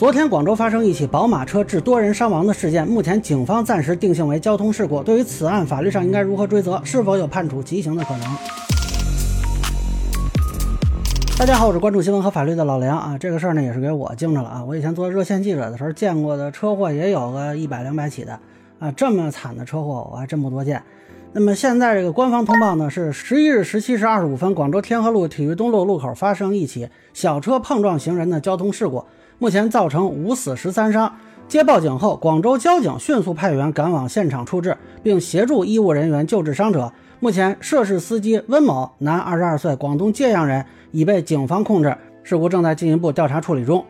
昨天广州发生一起宝马车致多人伤亡的事件，目前警方暂时定性为交通事故。对于此案，法律上应该如何追责？是否有判处极刑的可能？大家好，我是关注新闻和法律的老梁啊。这个事儿呢，也是给我惊着了啊。我以前做热线记者的时候见过的车祸也有个一百两百起的啊，这么惨的车祸我还真不多见。那么现在这个官方通报呢，是十一日十七时二十五分，广州天河路体育东路路口发生一起小车碰撞行人的交通事故，目前造成五死十三伤。接报警后，广州交警迅速派员赶往现场处置，并协助医务人员救治伤者。目前涉事司机温某，男，二十二岁，广东揭阳人，已被警方控制，事故正在进一步调查处理中。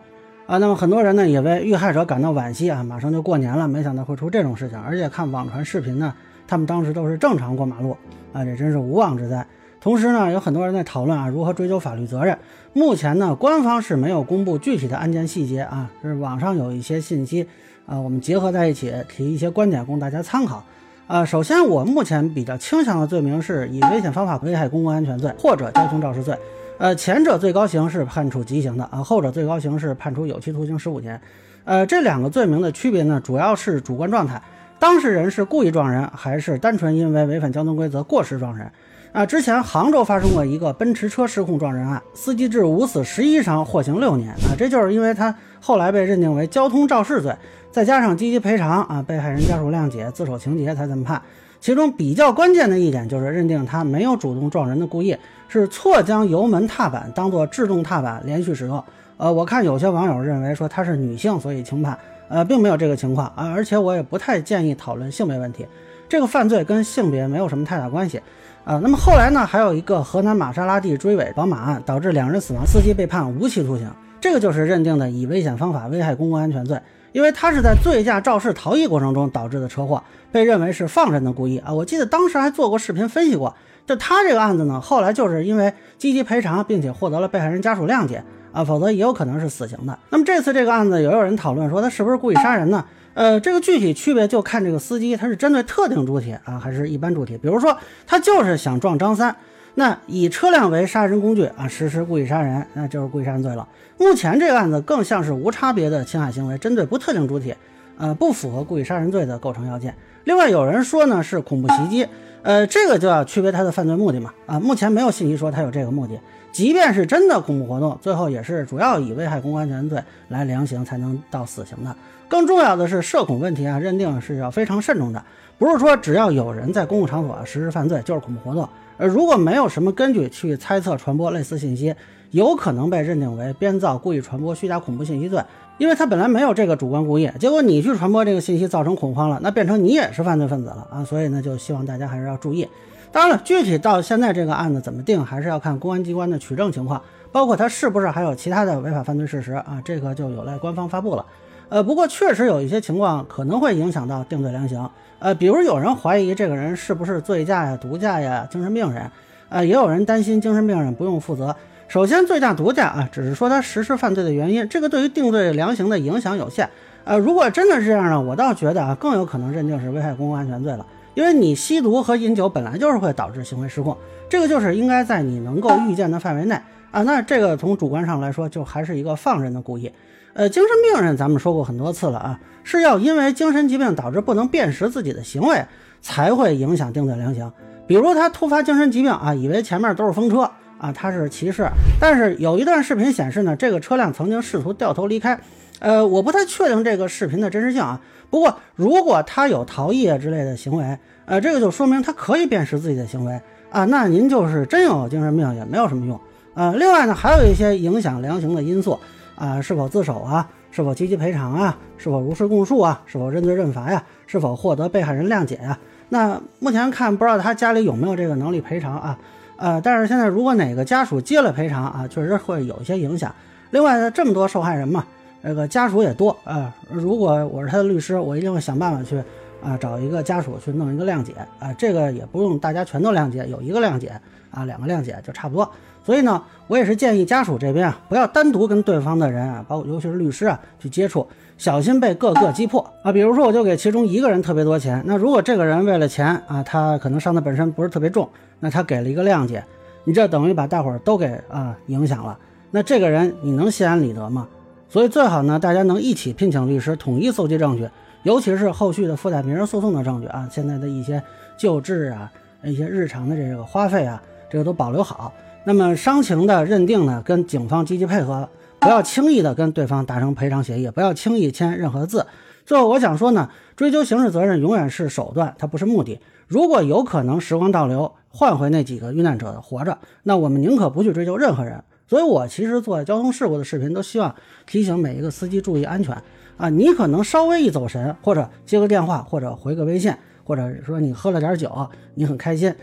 啊，那么很多人呢也为遇害者感到惋惜啊，马上就过年了，没想到会出这种事情，而且看网传视频呢。他们当时都是正常过马路啊，这真是无妄之灾。同时呢，有很多人在讨论啊，如何追究法律责任。目前呢，官方是没有公布具体的案件细节啊，是网上有一些信息啊，我们结合在一起提一些观点供大家参考啊。首先，我目前比较倾向的罪名是以危险方法危害公共安全罪或者交通肇事罪。呃，前者最高刑是判处极刑的啊，后者最高刑是判处有期徒刑十五年。呃，这两个罪名的区别呢，主要是主观状态。当事人是故意撞人，还是单纯因为违反交通规则过失撞人？啊，之前杭州发生过一个奔驰车失控撞人案，司机致五死十一伤，获刑六年。啊，这就是因为他后来被认定为交通肇事罪，再加上积极赔偿，啊，被害人家属谅解，自首情节才这么判。其中比较关键的一点就是认定他没有主动撞人的故意，是错将油门踏板当做制动踏板连续使用。呃，我看有些网友认为说她是女性，所以轻判。呃，并没有这个情况啊，而且我也不太建议讨论性别问题，这个犯罪跟性别没有什么太大关系啊。那么后来呢，还有一个河南玛莎拉蒂追尾宝马案，导致两人死亡，司机被判无期徒刑，这个就是认定的以危险方法危害公共安全罪，因为他是在醉驾肇事逃逸过程中导致的车祸，被认为是放任的故意啊。我记得当时还做过视频分析过，就他这个案子呢，后来就是因为积极赔偿，并且获得了被害人家属谅解。啊，否则也有可能是死刑的。那么这次这个案子，也有人讨论说他是不是故意杀人呢？呃，这个具体区别就看这个司机他是针对特定主体啊，还是一般主体。比如说他就是想撞张三，那以车辆为杀人工具啊，实施故意杀人，那就是故意杀人罪了。目前这个案子更像是无差别的侵害行为，针对不特定主体，呃，不符合故意杀人罪的构成要件。另外有人说呢是恐怖袭击，呃，这个就要区别他的犯罪目的嘛。啊，目前没有信息说他有这个目的。即便是真的恐怖活动，最后也是主要以危害公共安全罪来量刑，才能到死刑的。更重要的是，涉恐问题啊，认定是要非常慎重的，不是说只要有人在公共场所实施犯罪就是恐怖活动。而如果没有什么根据去猜测传播类似信息，有可能被认定为编造、故意传播虚假恐怖信息罪，因为他本来没有这个主观故意，结果你去传播这个信息造成恐慌了，那变成你也是犯罪分子了啊！所以呢，就希望大家还是要注意。当然了，具体到现在这个案子怎么定，还是要看公安机关的取证情况，包括他是不是还有其他的违法犯罪事实啊，这个就有赖官方发布了。呃，不过确实有一些情况可能会影响到定罪量刑，呃，比如有人怀疑这个人是不是醉驾呀、毒驾呀、精神病人，呃，也有人担心精神病人不用负责。首先，醉驾、毒驾啊，只是说他实施犯罪的原因，这个对于定罪量刑的影响有限。呃，如果真的是这样呢，我倒觉得啊，更有可能认定是危害公共安全罪了。因为你吸毒和饮酒本来就是会导致行为失控，这个就是应该在你能够预见的范围内啊。那这个从主观上来说，就还是一个放任的故意。呃，精神病人咱们说过很多次了啊，是要因为精神疾病导致不能辨识自己的行为，才会影响定罪量刑。比如他突发精神疾病啊，以为前面都是风车啊，他是骑士，但是有一段视频显示呢，这个车辆曾经试图掉头离开。呃，我不太确定这个视频的真实性啊。不过，如果他有逃逸啊之类的行为，呃，这个就说明他可以辨识自己的行为啊。那您就是真有精神病也没有什么用呃。另外呢，还有一些影响量刑的因素啊，是否自首啊，是否积极赔偿啊，是否如实供述啊，是否认罪认罚呀，是否获得被害人谅解呀。那目前看不知道他家里有没有这个能力赔偿啊。呃，但是现在如果哪个家属接了赔偿啊，确实会有一些影响。另外呢，这么多受害人嘛。这个家属也多啊，如果我是他的律师，我一定会想办法去啊找一个家属去弄一个谅解啊，这个也不用大家全都谅解，有一个谅解啊，两个谅解就差不多。所以呢，我也是建议家属这边啊，不要单独跟对方的人啊，包括尤其是律师啊去接触，小心被各个击破啊。比如说，我就给其中一个人特别多钱，那如果这个人为了钱啊，他可能伤的本身不是特别重，那他给了一个谅解，你这等于把大伙儿都给啊影响了，那这个人你能心安理得吗？所以最好呢，大家能一起聘请律师，统一搜集证据，尤其是后续的附带民事诉讼的证据啊，现在的一些救治啊，一些日常的这个花费啊，这个都保留好。那么伤情的认定呢，跟警方积极配合，不要轻易的跟对方达成赔偿协议，不要轻易签任何字。最后我想说呢，追究刑事责任永远是手段，它不是目的。如果有可能时光倒流，换回那几个遇难者的活着，那我们宁可不去追究任何人。所以，我其实做交通事故的视频，都希望提醒每一个司机注意安全啊！你可能稍微一走神，或者接个电话，或者回个微信，或者说你喝了点酒，你很开心，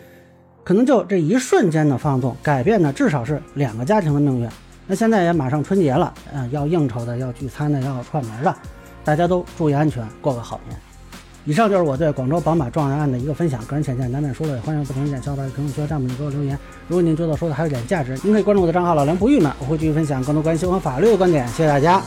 可能就这一瞬间的放纵，改变的至少是两个家庭的命运。那现在也马上春节了，嗯，要应酬的，要聚餐的，要串门的，大家都注意安全，过个好年。以上就是我对广州宝马撞人案的一个分享，个人浅见难免疏漏，也欢迎不同意见小伙伴在评论区和弹幕里给我留言。如果您觉得说的还有点价值，您可以关注我的账号老梁不郁闷，我会继续分享更多关于新闻法律的观点。谢谢大家。